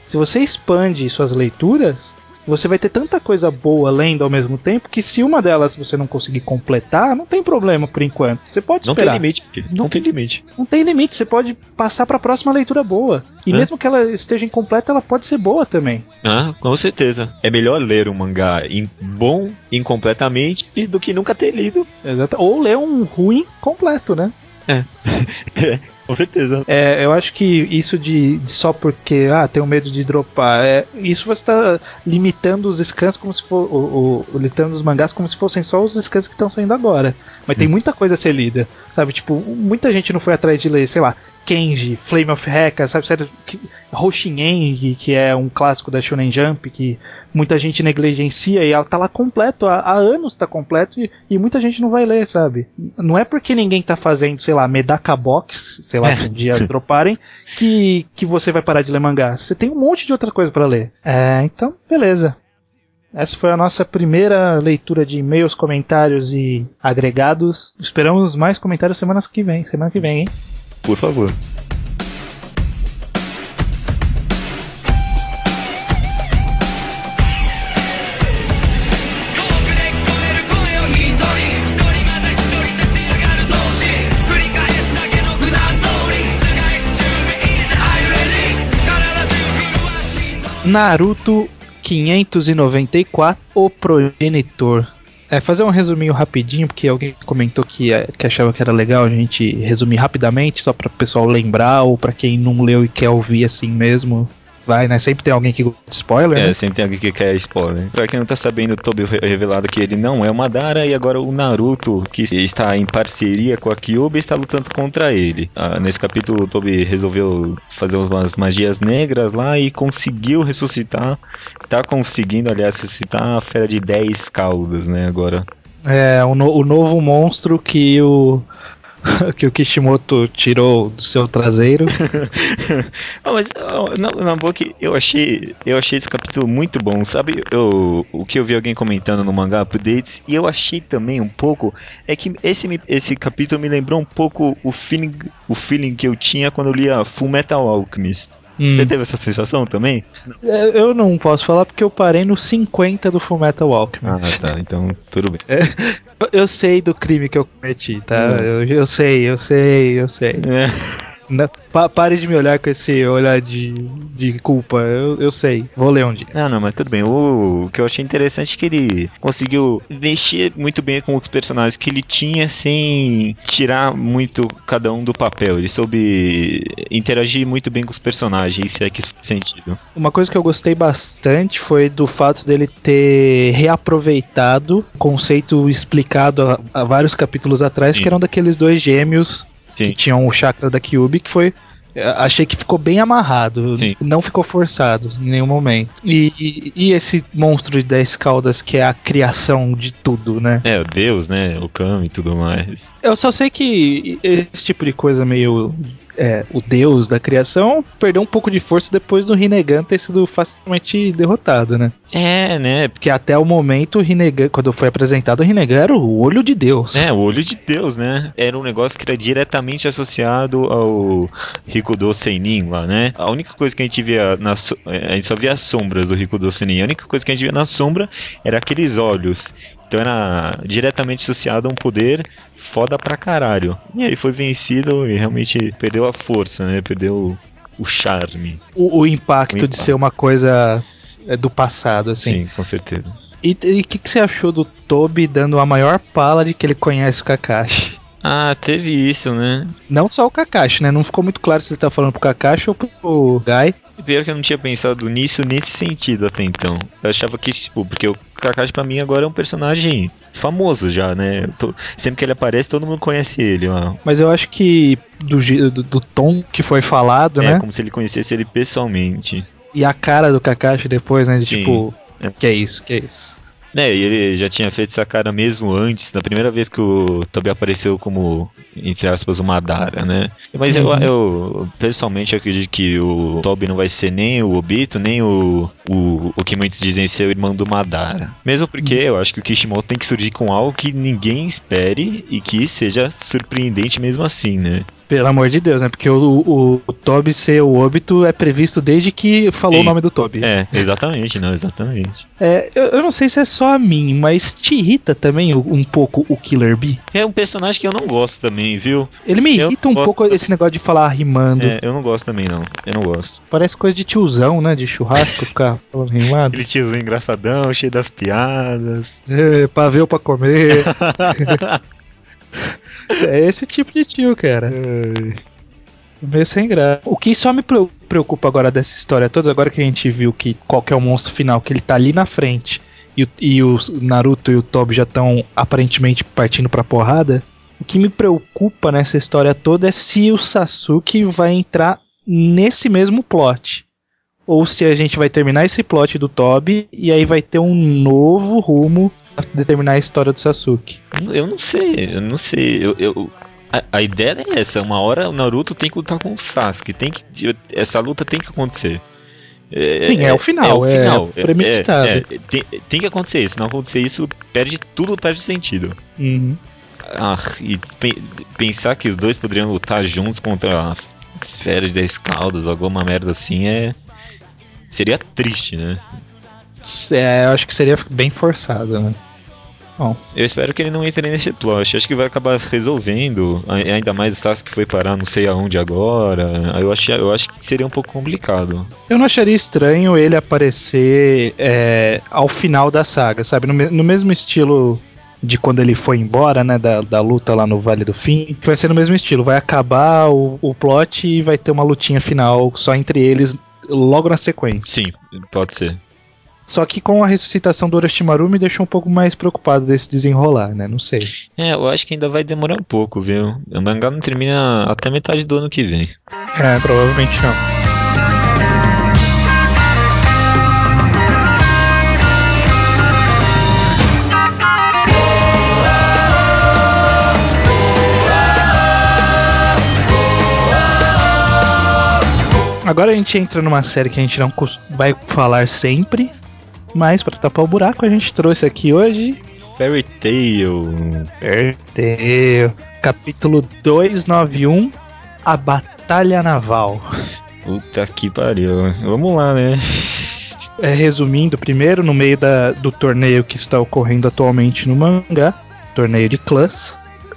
S1: Se você expande suas leituras, você vai ter tanta coisa boa lendo ao mesmo tempo que se uma delas você não conseguir completar, não tem problema por enquanto. Você pode esperar.
S2: Não tem limite. Não tem limite.
S1: Não tem limite. Você pode passar para a próxima leitura boa. E é? mesmo que ela esteja incompleta, ela pode ser boa também.
S2: Ah, com certeza. É melhor ler um mangá in bom incompletamente do que nunca ter lido.
S1: Exato. Ou ler um ruim completo, né?
S2: É. Com certeza.
S1: É, eu acho que isso de, de, só porque ah, tenho medo de dropar, é, isso você está limitando os scans como se for, o, o, limitando os mangás como se fossem só os scans que estão saindo agora. Mas hum. tem muita coisa a ser lida, sabe? Tipo, muita gente não foi atrás de ler, sei lá, Kenji, Flame of Heka, sabe? Sério, que, que é um clássico da Shonen Jump, que muita gente negligencia e ela tá lá completo, há, há anos tá completo e, e, muita gente não vai ler, sabe? Não é porque ninguém tá fazendo, sei lá, Medaka Box, sei lá, se um dia droparem, que, que você vai parar de ler mangá. Você tem um monte de outra coisa para ler. É, então, beleza. Essa foi a nossa primeira leitura de e-mails, comentários e agregados. Esperamos mais comentários semanas que vem, semana que vem, hein?
S2: Por favor.
S1: Naruto 594, o progenitor. É, fazer um resuminho rapidinho, porque alguém comentou que, é, que achava que era legal a gente resumir rapidamente, só para o pessoal lembrar, ou para quem não leu e quer ouvir assim mesmo. Vai, né? Sempre tem alguém que gosta de spoiler,
S2: É,
S1: né?
S2: sempre tem alguém que quer spoiler. Pra quem não tá sabendo, o Tobi revelado que ele não é o Madara e agora o Naruto, que está em parceria com a Kyuubi, está lutando contra ele. Ah, nesse capítulo, o Tobi resolveu fazer umas magias negras lá e conseguiu ressuscitar. Tá conseguindo, aliás, ressuscitar a fera de 10 caudas, né? Agora.
S1: É, o, no, o novo monstro que o que o Kishimoto tirou do seu traseiro.
S2: oh, mas na, na boa que eu achei, eu achei esse capítulo muito bom, sabe? Eu, o que eu vi alguém comentando no mangá updates e eu achei também um pouco é que esse esse capítulo me lembrou um pouco o feeling, o feeling que eu tinha quando eu lia Full Metal Alchemist. Hum. Você teve essa sensação também?
S1: É, eu não posso falar porque eu parei no 50 do Fullmetal Alchemist.
S2: Ah, tá. Então, tudo bem.
S1: É, eu sei do crime que eu cometi, tá? Hum. Eu, eu sei, eu sei, eu sei. É. Não, pa, pare de me olhar com esse olhar de, de culpa. Eu, eu sei. Vou ler um dia.
S2: Não, não, mas tudo bem. O, o que eu achei interessante é que ele conseguiu mexer muito bem com os personagens que ele tinha sem tirar muito cada um do papel. Ele soube interagir muito bem com os personagens, se é que isso faz sentido.
S1: Uma coisa que eu gostei bastante foi do fato dele ter reaproveitado o conceito explicado há, há vários capítulos atrás, Sim. que eram daqueles dois gêmeos Sim. que tinham o chakra da Kyubi, que foi Achei que ficou bem amarrado,
S2: Sim.
S1: não ficou forçado em nenhum momento. E, e, e esse monstro de 10 caudas que é a criação de tudo, né?
S2: É, o Deus, né? O Kami e tudo mais.
S1: Eu só sei que esse tipo de coisa meio. É, o deus da criação perdeu um pouco de força depois do Rinnegan ter sido facilmente derrotado, né?
S2: É, né?
S1: Porque até o momento, o Rinnegan, quando foi apresentado, o Rinnegan era o olho de Deus.
S2: É, o olho de Deus, né? Era um negócio que era diretamente associado ao Rikudo Seinin lá, né? A única coisa que a gente via na é, a gente só via as sombras do Rikudo Seinin. A única coisa que a gente via na sombra era aqueles olhos. Então era diretamente associado a um poder foda pra caralho. E aí foi vencido e realmente perdeu a força, né? Perdeu o, charme.
S1: O, o impacto
S2: O
S1: de
S2: impacto.
S1: ser uma coisa é, do passado, assim.
S2: Sim, com certeza.
S1: E o que, que você achou do Toby dando a maior pala de que ele conhece o Kakashi?
S2: Ah, teve isso, né?
S1: Não só o Kakashi, né? Não ficou muito claro se você tá falando pro Kakashi ou pro Guy.
S2: Pior que eu não tinha pensado nisso nesse sentido até então. Eu achava que, tipo, porque o Kakashi pra mim agora é um personagem famoso já, né? Tô- sempre que ele aparece, todo mundo conhece ele, ó.
S1: Mas eu acho que do, do, do tom que foi falado,
S2: É
S1: né?
S2: como se ele conhecesse ele pessoalmente.
S1: E a cara do Kakashi depois, né? De
S2: Sim.
S1: tipo,
S2: É.
S1: que é isso, que é isso.
S2: É, e ele já tinha feito essa cara mesmo antes, na primeira vez que o Toby apareceu como, entre aspas, o Madara, né? Mas eu,
S1: Uhum.
S2: eu, pessoalmente acredito que o Toby não vai ser nem o Obito, nem o, o, o que muitos dizem ser o irmão do Madara. Mesmo porque eu acho que o Kishimoto tem que surgir com algo que ninguém espere e que seja surpreendente mesmo assim, né?
S1: Pelo amor de Deus, né? Porque o, o, o Toby ser o óbito é previsto desde que falou
S2: Sim.
S1: o nome do Toby.
S2: É, exatamente, não, exatamente.
S1: É, eu, eu não sei se é só a mim, mas te irrita também um pouco o Killer Bee?
S2: É um personagem que eu não gosto também, viu?
S1: Ele me
S2: Eu
S1: irrita um
S2: gosto.
S1: pouco esse negócio de falar rimando.
S2: É, eu não gosto também, não. Eu não gosto.
S1: Parece coisa de tiozão, né? De churrasco, ficar falando rimado.
S2: Aquele tiozinho engraçadão, cheio das piadas.
S1: É, pavê pra comer. é esse tipo de tio, cara. Meio sem graça. O que só me pre- preocupa agora dessa história toda, agora que a gente viu que qual que é o monstro final, que ele tá ali na frente e, o- e o Naruto e o Tobi já estão aparentemente partindo pra porrada. O que me preocupa nessa história toda é se o Sasuke vai entrar nesse mesmo plot. Ou se a gente vai terminar esse plot do Tobi e aí vai ter um novo rumo pra determinar a história do Sasuke.
S2: Eu não sei, eu não sei. Eu, eu- a, a ideia é essa. Uma hora o Naruto tem que lutar com o Sasuke. Tem que, essa luta tem que acontecer.
S1: Sim, é o final, é premeditado.
S2: é, tem, tem que acontecer. Se não acontecer isso, perde tudo, perde sentido.
S1: Uhum.
S2: Ah, e pe- pensar que os dois poderiam lutar juntos contra a esfera de 10 caudas, alguma merda assim, é. Seria triste, né?
S1: É, eu acho que seria bem forçado, né? Bom,
S2: Eu espero que ele não entre nesse plot. Acho que vai acabar resolvendo. Ainda mais o Sasuke foi parar não sei aonde agora. Eu acho, eu acho que seria um pouco complicado.
S1: eu não acharia estranho ele aparecer é, ao final da saga, sabe? No, no mesmo estilo de quando ele foi embora, né? Da, da luta lá no Vale do Fim. Que vai ser no mesmo estilo. Vai acabar o, o plot e vai ter uma lutinha final só entre eles logo na sequência.
S2: Sim, pode ser.
S1: Só que com a ressuscitação do Orochimaru me deixou um pouco mais preocupado desse desenrolar, né? Não sei.
S2: É, eu acho que ainda vai demorar um pouco, viu? O mangá não termina até metade do ano que vem.
S1: É, provavelmente não. Agora a gente entra numa série que a gente não vai falar sempre, mas pra tapar o buraco a gente trouxe aqui hoje
S2: Fairy Tail.
S1: Perdeu. Capítulo 291 A Batalha Naval.
S2: Puta que pariu. Vamos lá, né?
S1: É, resumindo, primeiro, no meio da- do torneio que está ocorrendo atualmente no mangá, torneio de clãs,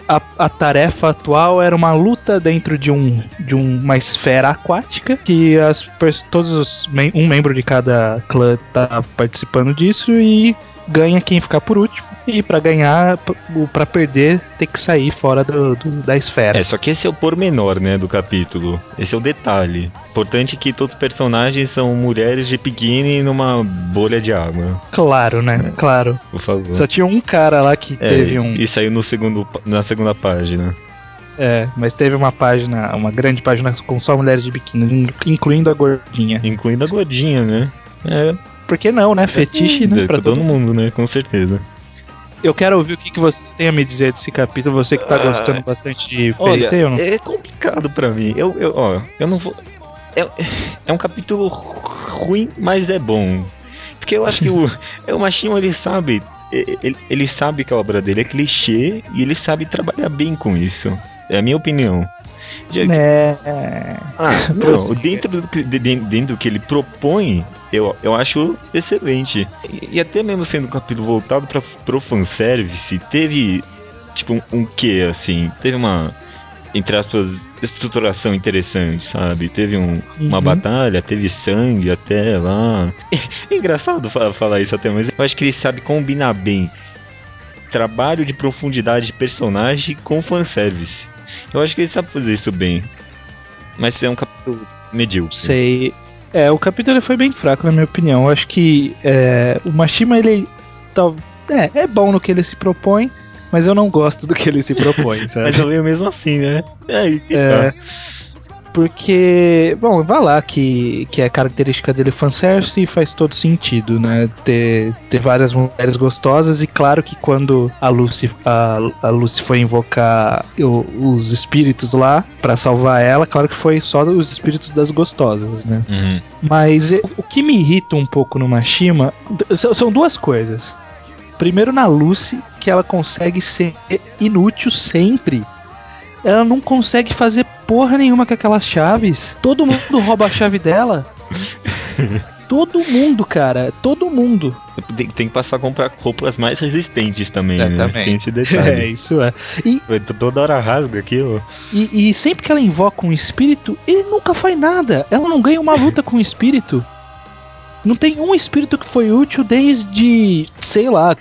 S1: a, a tarefa atual era uma luta dentro de, um, de uma esfera aquática, que as, todos os um membro de cada clã tá participando disso e ganha quem ficar por último. E pra ganhar, p- o pra perder, tem que sair fora do, do- da esfera.
S2: É, só que esse é o pormenor, né, do capítulo. Esse é o detalhe. Importante que todos os personagens são mulheres de biquíni numa bolha de água.
S1: Claro, né? Claro.
S2: Por favor.
S1: Só tinha um cara lá que
S2: É,
S1: teve um.
S2: E saiu no segundo, na segunda página.
S1: É, mas teve uma página, uma grande página com só mulheres de biquíni, incluindo a gordinha.
S2: Incluindo a gordinha, né?
S1: É. Por que não, né? Fetiche,
S2: é,
S1: né?
S2: Pra todo, todo mundo, né? Com certeza.
S1: Eu quero ouvir o que, que você tem a me dizer desse capítulo, você que tá ah, gostando bastante de
S2: Fairy Tail. É complicado pra mim. Eu, eu, ó, eu não vou. É, é um capítulo ruim, mas é bom. Porque eu acho que o, é o Machinho ele sabe. Ele, ele sabe que a obra dele é clichê e ele sabe trabalhar bem com isso. É a minha opinião.
S1: É.
S2: Ah, não, dentro do, que, dentro do que ele propõe, eu, eu acho excelente. E, e até mesmo sendo um capítulo voltado para pro fanservice, teve tipo um, um quê, assim? Teve uma, entre aspas, estruturação interessante, sabe? Teve um, uhum. uma batalha, teve sangue até lá. É engraçado falar isso até, mas eu acho que ele sabe combinar bem trabalho de profundidade de personagem com fanservice. Eu acho que ele sabe fazer isso bem. Mas é um capítulo medíocre.
S1: Sei. É, o capítulo foi bem fraco, na minha opinião. Eu acho que é, o Mashima, ele. Tá, é, é bom no que ele se propõe, mas eu não gosto do que ele se propõe, sabe?
S2: mas eu mesmo assim, né?
S1: É, é, tá. Porque, bom, vai lá que, que é característica dele fanservice e faz todo sentido, né? Ter, ter várias mulheres gostosas e claro que quando a Lucy, a, a Lucy foi invocar o, os espíritos lá para salvar ela, claro que foi só os espíritos das gostosas, né? Uhum. Mas o que me irrita um pouco no Mashima são duas coisas. Primeiro na Lucy, que ela consegue ser inútil sempre ela não consegue fazer porra nenhuma com aquelas chaves. Todo mundo rouba a chave dela. Todo mundo, cara. Todo mundo.
S2: Tem, tem, que passar a comprar roupas mais resistentes também,
S1: é,
S2: né?
S1: Também.
S2: Tem esse detalhe.
S1: É, isso é. E,
S2: Toda hora rasga aquilo.
S1: E, e sempre que ela invoca um espírito, ele nunca faz nada. Ela não ganha uma luta com o espírito. Não tem um espírito que foi útil desde, sei lá,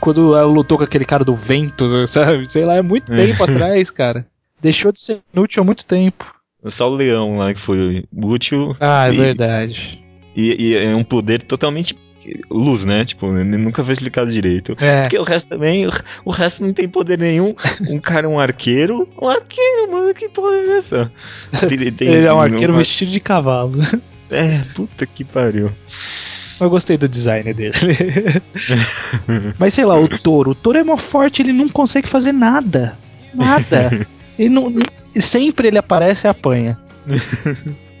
S1: quando ela lutou com aquele cara do vento, sabe? Sei lá, é muito tempo atrás, cara. Deixou de ser inútil há muito tempo.
S2: Só o leão lá que foi útil.
S1: Ah, é e, verdade.
S2: E, e, é um poder totalmente luz, né? Tipo, nunca foi explicado direito.
S1: É.
S2: Porque o resto também, o, o, resto não tem poder nenhum. Um cara é um arqueiro. Um arqueiro, mano, que porra é essa?
S1: Ele, tem, Ele é um arqueiro um... vestido de cavalo.
S2: É, puta que pariu.
S1: Eu gostei do design dele. Mas sei lá, o touro. O touro é mó forte, ele não consegue fazer nada. Nada. ele não, sempre ele aparece e apanha.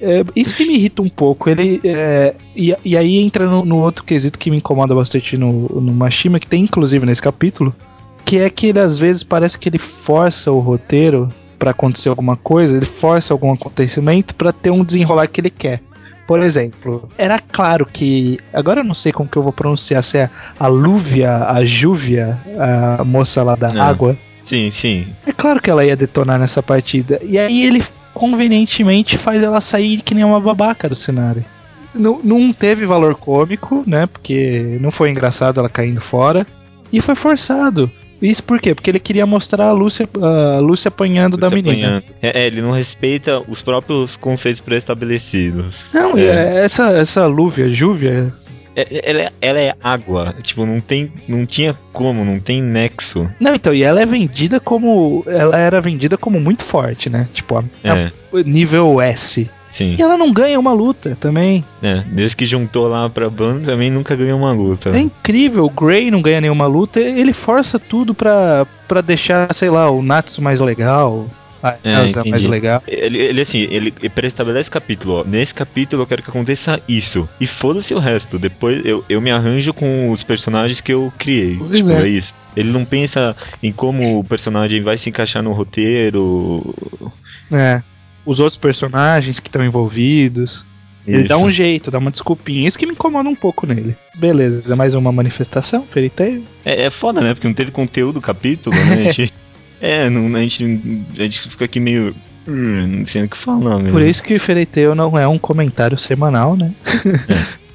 S1: É, isso que me irrita um pouco. Ele é, e, e, aí entra no, no, outro quesito que me incomoda bastante no, no Mashima, que tem inclusive nesse capítulo, que é que ele às vezes parece que ele força o roteiro para acontecer alguma coisa, ele força algum acontecimento para ter um desenrolar que ele quer. Por exemplo, era claro que. Agora eu não sei como que eu vou pronunciar, se é a Lúvia, a Júvia, a moça lá da água.
S2: Sim, sim.
S1: É claro que ela ia detonar nessa partida. E aí ele convenientemente faz ela sair que nem uma babaca do cenário. Não, não teve valor cômico, né? Porque não foi engraçado ela caindo fora. E foi forçado. Isso por quê? Porque ele queria mostrar a Lúcia, a Lúcia apanhando Lúcia da menina. Apanhando.
S2: É, é, ele não respeita os próprios conceitos pré-estabelecidos.
S1: Não, é. é. essa, essa Lúvia, Júvia.
S2: É, ela, é, ela é água, tipo, não tem. Não tinha como, não tem nexo.
S1: Não, então, e ela é vendida como. Ela era vendida como muito forte, né? Tipo, a, a nível S.
S2: Sim.
S1: E ela não ganha uma luta também.
S2: É, desde que juntou lá pra banda também nunca ganhou uma luta.
S1: É incrível, o Gray não ganha nenhuma luta, ele força tudo pra, pra deixar, sei lá, o Natsu mais legal. A é, mais legal.
S2: Ele, ele assim, ele, ele pré-estabelece capítulo, ó. Nesse capítulo eu quero que aconteça isso. E foda-se o resto. Depois eu, eu me arranjo com os personagens que eu criei.
S1: Pois tipo, é. é
S2: isso. Ele não pensa em como o personagem vai se encaixar no roteiro.
S1: É os outros personagens que estão envolvidos. Ele dá um jeito, dá uma desculpinha. Isso que me incomoda um pouco nele. Beleza, é mais uma manifestação, Fairy Tail?
S2: É, é foda, né? Porque não teve conteúdo do capítulo, né? A gente, é, não, a, gente, a gente fica aqui meio. Hum, não sei o que falar, mesmo.
S1: Por isso que Fairy Tail não é um comentário semanal, né?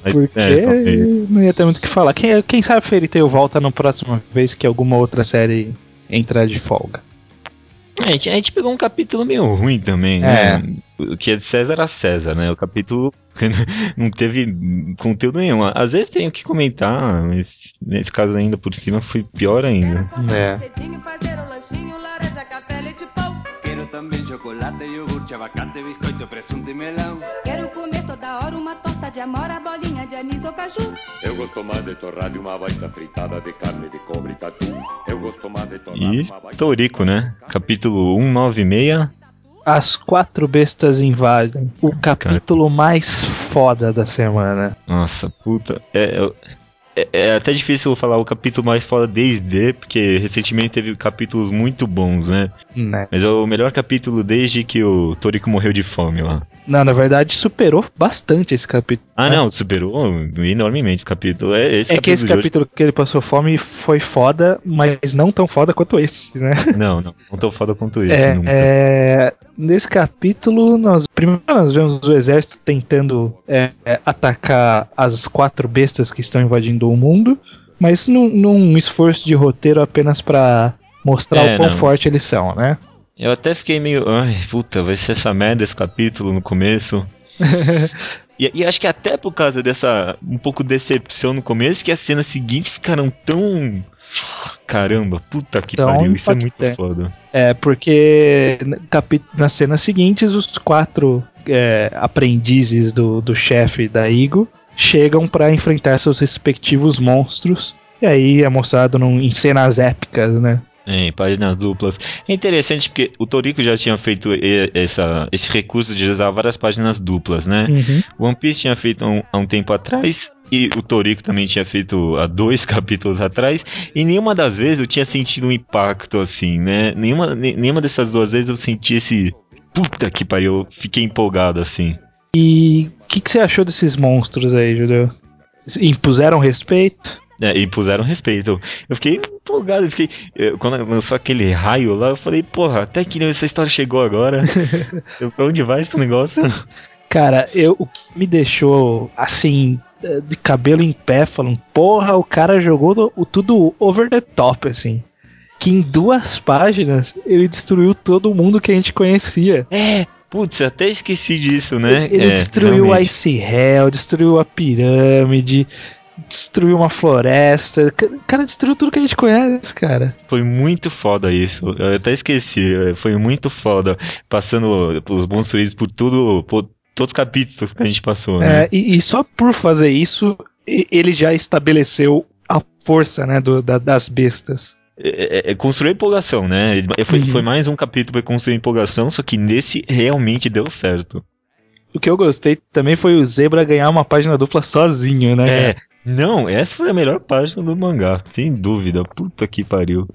S1: É, Porque é, não ia ter muito o que falar. Quem, quem sabe Fairy Tail volta na próxima vez que alguma outra série entrar de folga.
S2: É, a gente, a gente pegou um capítulo meio ruim também, né? O que é de César a César, né? O capítulo não teve conteúdo nenhum. Às vezes tenho que comentar, mas nesse caso ainda por cima foi pior ainda.
S1: É.
S3: também chocolate, iogurte, abacate, biscoito, presunto e melão.
S4: Quero comer toda hora de amora, bolinha de anis ou caju.
S5: Eu gosto mais de torrada e uma baita fritada de carne de cobre tatu. Eu gosto mais de torrada
S2: E
S5: uma baita...
S2: Torico, né? Capítulo 196.
S1: As quatro bestas invadem. O capítulo mais foda da semana.
S2: Nossa, puta. É, é, é até difícil falar o capítulo mais foda desde, porque recentemente teve capítulos muito bons, né?
S1: Né?
S2: Mas é o melhor capítulo desde que o Toriko morreu de fome lá.
S1: Não, na verdade superou bastante esse capítulo.
S2: Ah,
S1: né?
S2: não, superou enormemente esse capítulo. É, esse
S1: É que esse
S2: de hoje-
S1: capítulo que ele passou fome foi foda, mas não tão foda quanto esse, né?
S2: Não, não, não tão foda quanto esse.
S1: É, é, nesse capítulo, nós primeiro nós vemos o exército tentando é, é, atacar as quatro bestas que estão invadindo o mundo, mas num, num esforço de roteiro apenas pra mostrar
S2: É,
S1: o quão
S2: não.
S1: forte eles são, né?
S2: Eu até fiquei meio. Ai, puta, vai ser essa merda esse capítulo no começo. e, e acho que até por causa dessa um pouco decepção no começo, que as cenas seguintes ficaram tão. Caramba, puta que
S1: Tão
S2: pariu, isso é muito
S1: impactante.
S2: foda.
S1: É, porque nas cenas seguintes, os quatro é, aprendizes do, do chefe da Igo chegam pra enfrentar seus respectivos monstros. E aí é mostrado num, em cenas épicas, né?
S2: É, em páginas duplas. É interessante porque o Toriko já tinha feito essa, esse recurso de usar várias páginas duplas, né?
S1: Uhum.
S2: One Piece tinha feito um, há um tempo atrás, e o Toriko também tinha feito há dois capítulos atrás, e nenhuma das vezes eu tinha sentido um impacto assim, né? Nenhuma, ne- nenhuma dessas duas vezes eu senti esse. Puta que pariu, eu fiquei empolgado assim.
S1: E o que, que você achou desses monstros aí, Judeu? Impuseram respeito?
S2: É, e puseram respeito. Eu fiquei empolgado, eu fiquei. eu- quando lançou aquele raio lá, eu falei, porra, até que essa história chegou agora. eu, pra onde vai esse negócio?
S1: Cara, eu, o que me deixou assim, de cabelo em pé, falando, porra, o cara jogou o tudo over the top, assim. Que em duas páginas ele destruiu todo mundo que a gente conhecia.
S2: É, putz, até esqueci disso, né?
S1: Ele
S2: É,
S1: destruiu a
S2: realmente.
S1: Ice Hell, destruiu a pirâmide, destruiu uma floresta. O cara destruiu tudo que a gente conhece, cara.
S2: Foi muito foda isso. Eu até esqueci. é, Foi muito foda. Passando os monstros por tudo. Por todos os capítulos que a gente passou, né?
S1: É, e, e só por fazer isso, ele já estabeleceu a força né, do- da- das bestas.
S2: É, é, é construir empolgação, né? Foi,
S1: Uhum.
S2: foi mais um capítulo pra construir empolgação, só que nesse realmente deu certo.
S1: O que eu gostei também foi o Zebra ganhar uma página dupla sozinho, né?
S2: É.
S1: cara?
S2: Não, essa foi a melhor página do mangá, sem dúvida. Puta que pariu.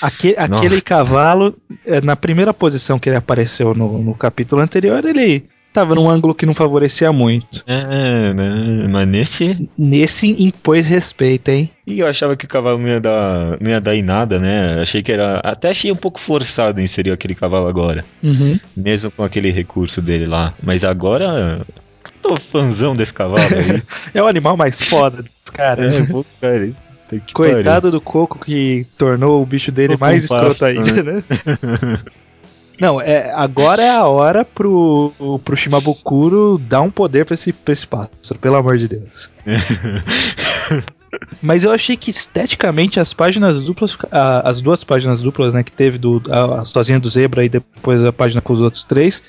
S1: Aque- aquele cavalo, é, na primeira posição que ele apareceu no, no capítulo anterior, ele tava num ângulo que não favorecia muito.
S2: É, né? Mas nesse.
S1: Nesse impôs respeito, hein?
S2: E eu achava que o cavalo não ia dar, não ia dar em nada, né? Achei que era. Até achei um pouco forçado inserir aquele cavalo agora.
S1: Uhum.
S2: Mesmo com aquele recurso dele lá. Mas agora. Tô fãzão desse cavalo aí.
S1: É o animal mais foda dos caras.
S2: é, pô, cara. puta que
S1: Coitado do Coco que tornou o bicho dele mais escroto
S2: pasto,
S1: ainda, né? Não, é, agora é a hora pro, pro Shimabukuro dar um poder pra esse, pra esse pássaro, pelo amor de Deus. Mas eu achei que esteticamente as páginas duplas, a- as duas páginas duplas, né, que teve do a, a sozinha do Zebra e depois a página com os outros três,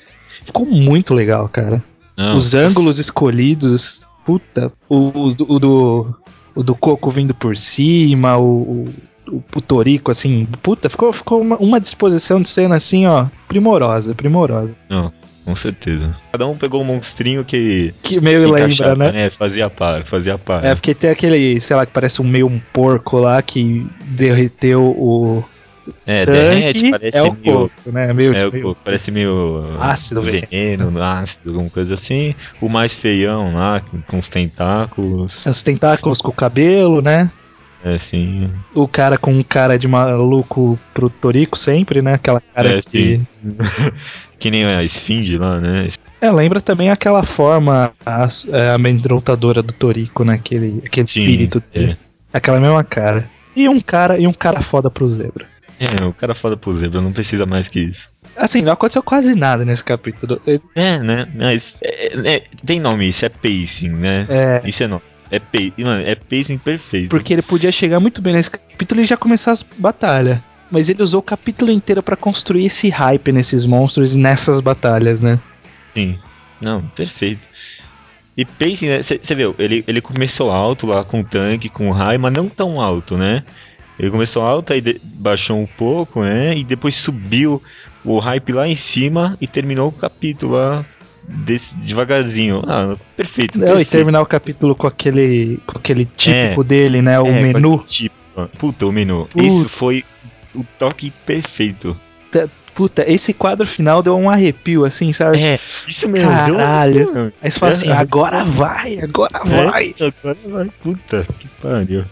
S1: ficou muito legal, cara.
S2: Não,
S1: Os ângulos escolhidos, puta, o, o o do o do Coco vindo por cima, o, o, o Torico assim, puta, ficou, ficou uma, uma disposição de cena assim, ó, primorosa, primorosa.
S2: não, com certeza. Cada um pegou um monstrinho que.
S1: Que meio lembra, né?
S2: É, fazia par, fazia par.
S1: É, porque tem aquele, sei lá, que parece um meio um porco lá que derreteu o
S2: É, derrete, parece
S1: é o
S2: meio.
S1: Coco, né? Meio,
S2: É,
S1: meio-
S2: o- parece meio
S1: Ácido,
S2: veneno, ácido, alguma coisa assim. O mais feião lá, com os tentáculos.
S1: os tentáculos com o cabelo, né?
S2: É assim.
S1: O cara com um cara de maluco pro Torico sempre, né? Aquela cara
S2: É,
S1: que.
S2: sim. que nem a esfinge lá, né?
S1: É, lembra também aquela forma as- é, amedrontadora do Torico, né? Aquele, aquele
S2: Sim,
S1: espírito dele.
S2: é.
S1: Aquela mesma cara. E um cara e um cara foda pro zebra.
S2: É, o cara foda pro zebra, não precisa mais que isso.
S1: Assim, não aconteceu quase nada nesse capítulo.
S2: É, né? Mas é- é- tem nome, isso é pacing, né?
S1: É.
S2: Isso é nome. É, pa mano, é pacing perfeito.
S1: Porque ele podia chegar muito bem nesse capítulo e já começar as batalhas. Mas ele usou o capítulo inteiro pra construir esse hype nesses monstros e nessas batalhas, né?
S2: Sim. Não, perfeito. E pense, né? Você viu, ele, ele começou alto lá com o tanque, com o raio, mas não tão alto, né? Ele começou alto, aí baixou um pouco, né? E depois subiu o hype lá em cima e terminou o capítulo lá desse, devagarzinho. Ah, perfeito.
S1: Não, e
S2: perfeito.
S1: terminar o capítulo com aquele, com aquele típico
S2: É.
S1: dele, né? O
S2: É,
S1: menu.
S2: Tipo, puta, o menu.
S1: Puta.
S2: Isso foi o toque perfeito.
S1: Puta, esse quadro final deu um arrepio, assim, sabe?
S2: É, isso mesmo.
S1: Caralho.
S2: deu-
S1: Aí você fala assim,
S2: É.
S1: agora vai, agora vai.
S2: É, agora vai. Puta, que pariu.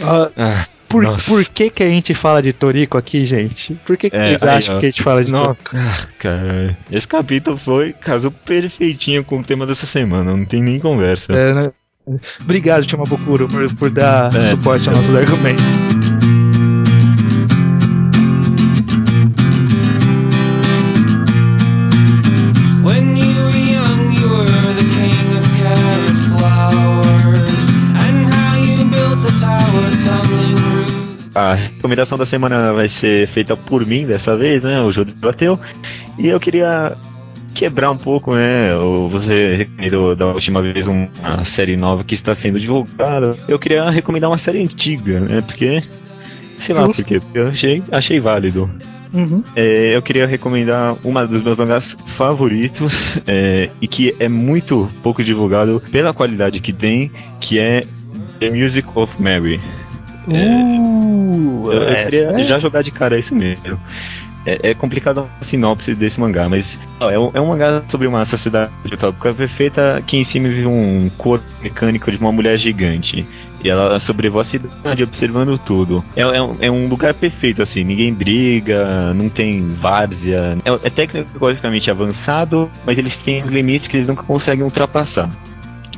S1: Ah,
S2: Ah,
S1: por,
S2: Nossa.
S1: por que que a gente fala de Torico aqui, gente? Por que, que
S2: É,
S1: vocês
S2: aí,
S1: acham
S2: ó.
S1: que a gente fala de Torico?
S2: ah, cara, esse capítulo foi casou perfeitinho com o tema dessa semana, não tem nem conversa.
S1: É, né? Obrigado, Chamabukuro, por, por dar
S2: É.
S1: suporte aos nossos argumentos.
S6: A
S2: recomendação da semana vai ser feita por mim dessa vez, né? O Júlio bateu. E eu queria quebrar um pouco, né? Você recomendou da última vez uma série nova que está sendo divulgada. Eu queria recomendar uma série antiga, né? Porque. Sei lá
S1: Justo.
S2: por quê. Porque eu achei, achei válido.
S1: Uhum.
S2: É, eu queria recomendar uma dos meus mangás favoritos é, e que é muito pouco divulgado pela qualidade que tem, que é The Music of Mary.
S1: Uh,
S2: Eu, eu
S1: essa
S2: queria
S1: é-
S2: já jogar de cara isso mesmo. É, é complicado a sinopse desse mangá, mas ó, é, um, é um mangá sobre uma sociedade utópica perfeita que em cima vive um corpo mecânico de uma mulher gigante. E ela sobrevoa a cidade observando tudo. É, é um, é um lugar perfeito, assim, ninguém briga, não tem várzea. É, é tecnologicamente avançado, mas eles têm limites que eles nunca conseguem ultrapassar.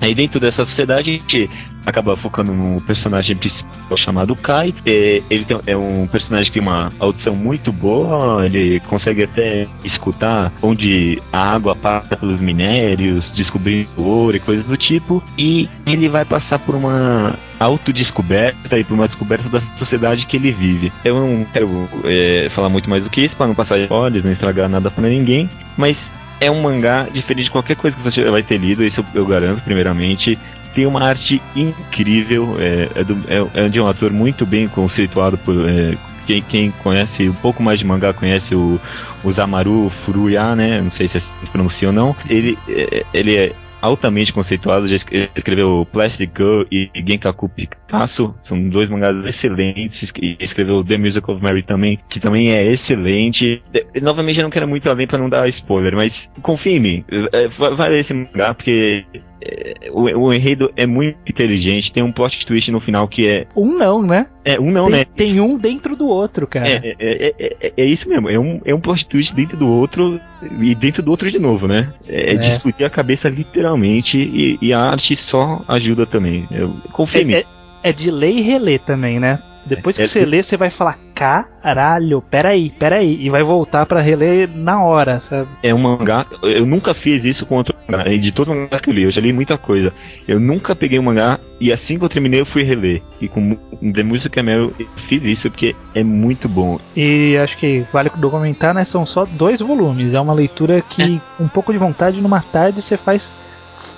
S2: Aí dentro dessa sociedade a gente acaba focando no personagem principal chamado Kai. É, ele tem- é um personagem que tem uma audição muito boa, ele consegue até escutar onde a água passa pelos minérios, descobrindo ouro e coisas do tipo. E ele vai passar por uma autodescoberta e por uma descoberta da sociedade que ele vive. Eu não quero é, falar muito mais do que isso para não passar olhos, não estragar nada para ninguém, mas é um mangá diferente de qualquer coisa que você vai ter lido, isso eu garanto, primeiramente. Tem uma arte incrível, é, é, do- é- é de um ator muito bem conceituado por. é, quem, quem conhece um pouco mais de mangá conhece o, o Zamaru Furuya, né? Não sei se assim se pronuncia ou não. Ele, é, ele é altamente conceituado, já escre- escreveu Plastic Girl e Genkaku Picasso, são dois mangás excelentes, e escreveu The Music of Mary também, que também é excelente. E, novamente eu não quero muito além pra não dar spoiler, mas confia em mim, é, vai vai ler esse mangá porque é, o, o enredo é muito inteligente, tem um plot twist no final que é.
S1: Um não, né?
S2: É, um não,
S1: tem,
S2: né?
S1: tem um dentro do outro, cara.
S2: É, é, é, é- é isso mesmo, é um, é um plot twist dentro do outro e dentro do outro de novo, né? É, de
S1: É.
S2: explodir a cabeça literalmente e, e a arte só ajuda também. Eu confio em mim.
S1: É, é- é de ler e reler também, né? Depois que
S2: É-
S1: você lê, você vai falar, caralho, peraí, peraí. E vai voltar pra reler na hora, sabe?
S2: É um mangá. Eu nunca fiz isso com outro mangá. De todos os mangás que eu li, eu já li muita coisa. Eu nunca peguei um mangá e assim que eu terminei eu fui reler. E com The Music é Meryl eu fiz isso porque é muito bom.
S1: E acho que vale documentar, né? São só dois volumes. É uma leitura que, com um pouco de vontade, numa tarde você faz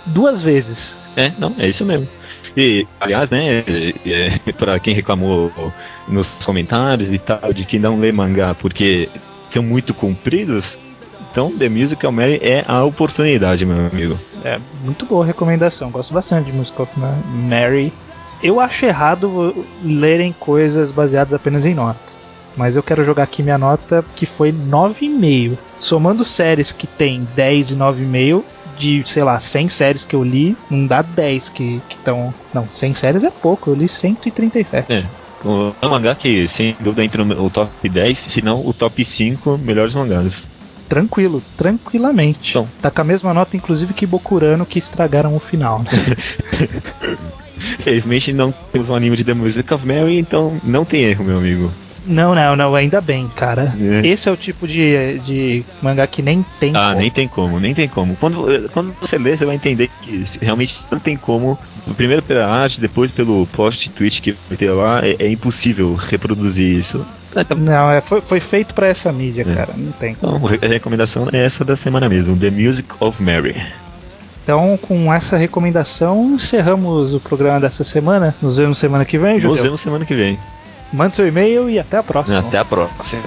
S1: duas vezes.
S2: É, não, é isso mesmo. E, aliás, né, é, é, pra quem reclamou nos comentários e tal, de que não lê mangá porque são muito compridos, então The Musical Mary é a oportunidade, meu amigo.
S1: É muito boa recomendação. Gosto bastante de Music of Ma- Mary. Eu acho errado lerem coisas baseadas apenas em nota. Mas eu quero jogar aqui minha nota que foi 9,5. Somando séries que tem 10 e 9,5, de, sei lá, 100 séries que eu li, não dá 10 que estão. Não, 100 séries é pouco, eu li 137.
S2: É. O- É um mangá que, sem dúvida, entra no top 10, se não o top 5 melhores mangás.
S1: Tranquilo, tranquilamente.
S2: Então.
S1: Tá com a mesma nota, inclusive, que Bokurano, que estragaram o final. né?
S2: Felizmente não temos um anime de The Music of Mary, então não tem erro, meu amigo.
S1: Não, não, não, ainda bem, cara.
S2: É.
S1: Esse é o tipo de, de mangá que nem tem
S2: ah,
S1: como.
S2: nem tem como, nem tem como. Quando, eh, quando você lê, você vai entender que realmente não tem como. Primeiro pela arte, depois pelo post tweet que vai ter lá, é, é impossível reproduzir isso.
S1: Não, é, foi, foi feito para essa mídia, é. cara. Não tem.
S3: Então, a recomendação é essa da semana mesmo: The Music of Mary.
S1: Então, com essa recomendação, encerramos o programa dessa semana. Nos vemos semana que vem, Judeu.
S3: Nos vemos semana que vem.
S1: Mande seu e-mail e até a próxima.
S3: Até a próxima.